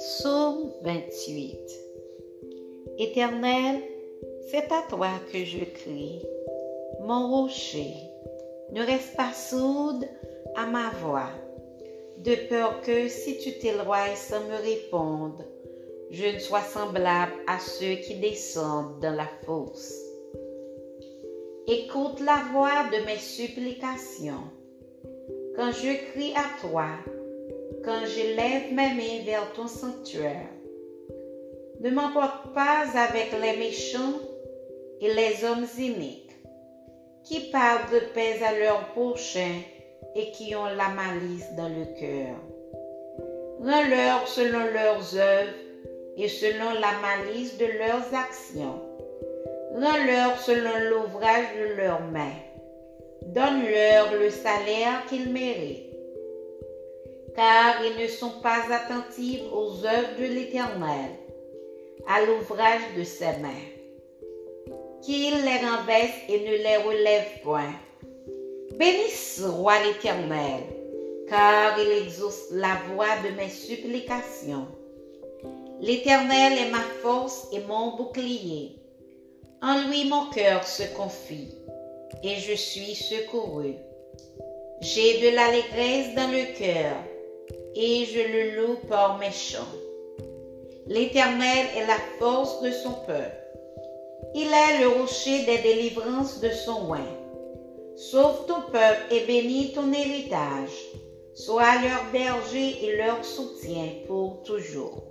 Psaume 28 Éternel, c'est à toi que je crie, mon rocher. Ne reste pas sourde à ma voix, de peur que si tu t'éloignes sans me répondre, je ne sois semblable à ceux qui descendent dans la fosse. Écoute la voix de mes supplications. Quand je crie à toi, quand je lève mes mains vers ton sanctuaire. Ne m'emporte pas avec les méchants et les hommes iniques, qui parlent de paix à leurs prochains et qui ont la malice dans le cœur. Rends-leur selon leurs œuvres et selon la malice de leurs actions. Rends-leur selon l'ouvrage de leurs mains. Donne-leur le salaire qu'ils méritent car ils ne sont pas attentifs aux œuvres de l'Éternel, à l'ouvrage de ses mains. Qu'il les renverse et ne les relève point. Bénisse, roi l'Éternel, car il exauce la voix de mes supplications. L'Éternel est ma force et mon bouclier. En lui mon cœur se confie, et je suis secouru. J'ai de l'allégresse dans le cœur et je le loue par mes chants. L'Éternel est la force de son peuple. Il est le rocher des délivrances de son oin. Sauve ton peuple et bénis ton héritage. Sois leur berger et leur soutien pour toujours.